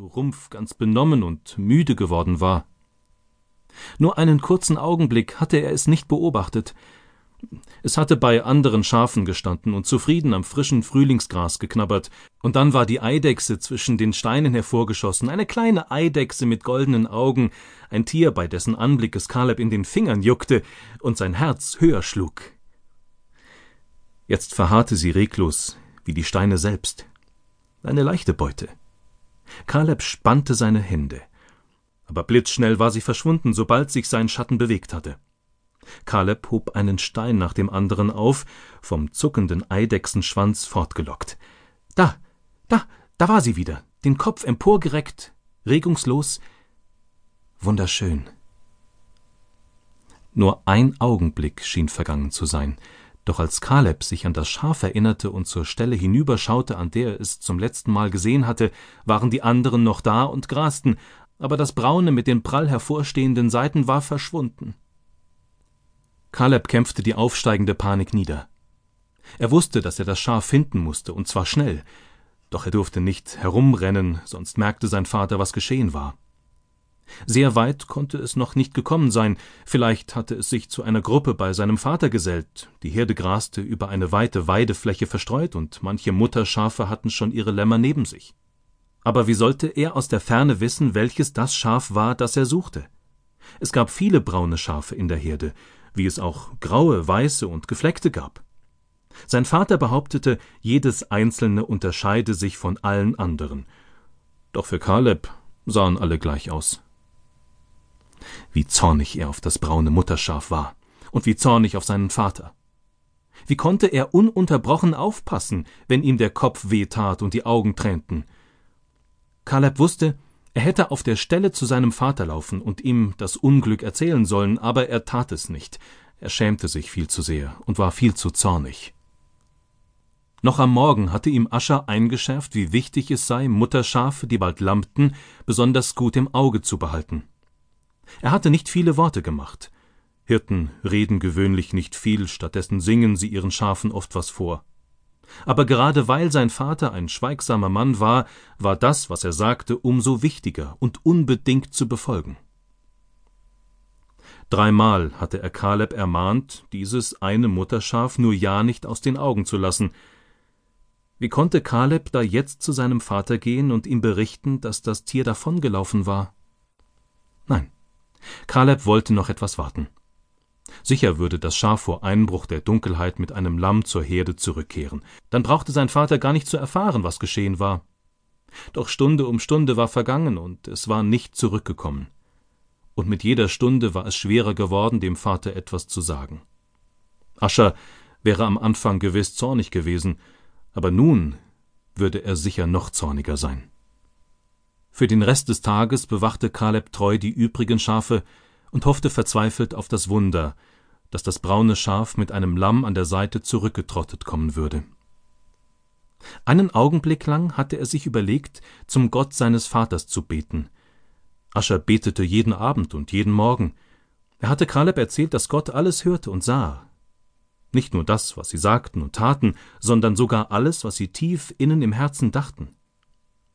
Rumpf ganz benommen und müde geworden war. Nur einen kurzen Augenblick hatte er es nicht beobachtet. Es hatte bei anderen Schafen gestanden und zufrieden am frischen Frühlingsgras geknabbert, und dann war die Eidechse zwischen den Steinen hervorgeschossen, eine kleine Eidechse mit goldenen Augen, ein Tier, bei dessen Anblick es Kaleb in den Fingern juckte und sein Herz höher schlug. Jetzt verharrte sie reglos, wie die Steine selbst. Eine leichte Beute. Kaleb spannte seine Hände. Aber blitzschnell war sie verschwunden, sobald sich sein Schatten bewegt hatte. Kaleb hob einen Stein nach dem anderen auf, vom zuckenden Eidechsenschwanz fortgelockt. Da, da, da war sie wieder, den Kopf emporgereckt, regungslos, wunderschön. Nur ein Augenblick schien vergangen zu sein, doch als Kaleb sich an das Schaf erinnerte und zur Stelle hinüberschaute, an der er es zum letzten Mal gesehen hatte, waren die anderen noch da und grasten, aber das Braune mit den prall hervorstehenden Seiten war verschwunden. Kaleb kämpfte die aufsteigende Panik nieder. Er wusste, dass er das Schaf finden musste, und zwar schnell, doch er durfte nicht herumrennen, sonst merkte sein Vater, was geschehen war. Sehr weit konnte es noch nicht gekommen sein, vielleicht hatte es sich zu einer Gruppe bei seinem Vater gesellt, die Herde graste über eine weite Weidefläche verstreut, und manche Mutterschafe hatten schon ihre Lämmer neben sich. Aber wie sollte er aus der Ferne wissen, welches das Schaf war, das er suchte? Es gab viele braune Schafe in der Herde, wie es auch graue, weiße und gefleckte gab. Sein Vater behauptete, jedes einzelne unterscheide sich von allen anderen. Doch für Kaleb sahen alle gleich aus. Wie zornig er auf das braune Mutterschaf war und wie zornig auf seinen Vater. Wie konnte er ununterbrochen aufpassen, wenn ihm der Kopf wehtat und die Augen tränten? Kaleb wusste, er hätte auf der Stelle zu seinem Vater laufen und ihm das Unglück erzählen sollen, aber er tat es nicht. Er schämte sich viel zu sehr und war viel zu zornig. Noch am Morgen hatte ihm Ascher eingeschärft, wie wichtig es sei, Mutterschafe, die bald lampten, besonders gut im Auge zu behalten. Er hatte nicht viele Worte gemacht. Hirten reden gewöhnlich nicht viel, stattdessen singen sie ihren Schafen oft was vor. Aber gerade weil sein Vater ein schweigsamer Mann war, war das, was er sagte, umso wichtiger und unbedingt zu befolgen. Dreimal hatte er Kaleb ermahnt, dieses eine Mutterschaf nur ja nicht aus den Augen zu lassen. Wie konnte Kaleb da jetzt zu seinem Vater gehen und ihm berichten, dass das Tier davongelaufen war? Nein, Kaleb wollte noch etwas warten. Sicher würde das Schaf vor Einbruch der Dunkelheit mit einem Lamm zur Herde zurückkehren. Dann brauchte sein Vater gar nicht zu erfahren, was geschehen war. Doch Stunde um Stunde war vergangen und es war nicht zurückgekommen. Und mit jeder Stunde war es schwerer geworden, dem Vater etwas zu sagen. Ascher wäre am Anfang gewiss zornig gewesen, aber nun würde er sicher noch zorniger sein. Für den Rest des Tages bewachte Kaleb treu die übrigen Schafe und hoffte verzweifelt auf das Wunder, dass das braune Schaf mit einem Lamm an der Seite zurückgetrottet kommen würde. Einen Augenblick lang hatte er sich überlegt, zum Gott seines Vaters zu beten. Ascher betete jeden Abend und jeden Morgen. Er hatte Kaleb erzählt, dass Gott alles hörte und sah. Nicht nur das, was sie sagten und taten, sondern sogar alles, was sie tief innen im Herzen dachten.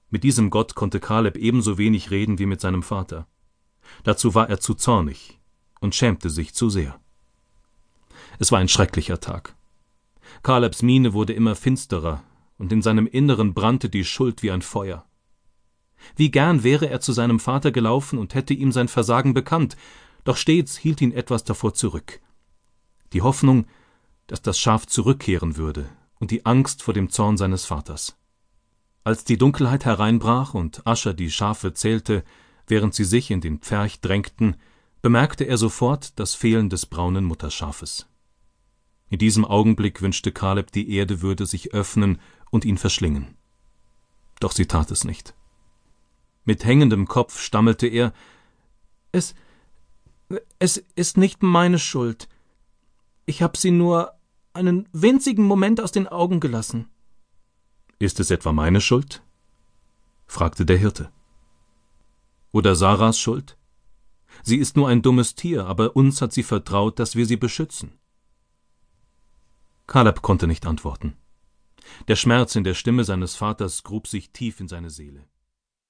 Mit diesem Gott konnte Kaleb ebenso wenig reden wie mit seinem Vater. Dazu war er zu zornig und schämte sich zu sehr. Es war ein schrecklicher Tag. Kalebs Miene wurde immer finsterer, und in seinem Inneren brannte die Schuld wie ein Feuer. Wie gern wäre er zu seinem Vater gelaufen und hätte ihm sein Versagen bekannt, doch stets hielt ihn etwas davor zurück. Die Hoffnung, dass das Schaf zurückkehren würde, und die Angst vor dem Zorn seines Vaters. Als die Dunkelheit hereinbrach und Ascher die Schafe zählte, während sie sich in den Pferch drängten, bemerkte er sofort das Fehlen des braunen Mutterschafes. In diesem Augenblick wünschte Kaleb, die Erde würde sich öffnen und ihn verschlingen. Doch sie tat es nicht. Mit hängendem Kopf stammelte er Es es ist nicht meine Schuld. Ich hab sie nur einen winzigen Moment aus den Augen gelassen. Ist es etwa meine Schuld? fragte der Hirte. Oder Sarahs Schuld? Sie ist nur ein dummes Tier, aber uns hat sie vertraut, dass wir sie beschützen. Kaleb konnte nicht antworten. Der Schmerz in der Stimme seines Vaters grub sich tief in seine Seele.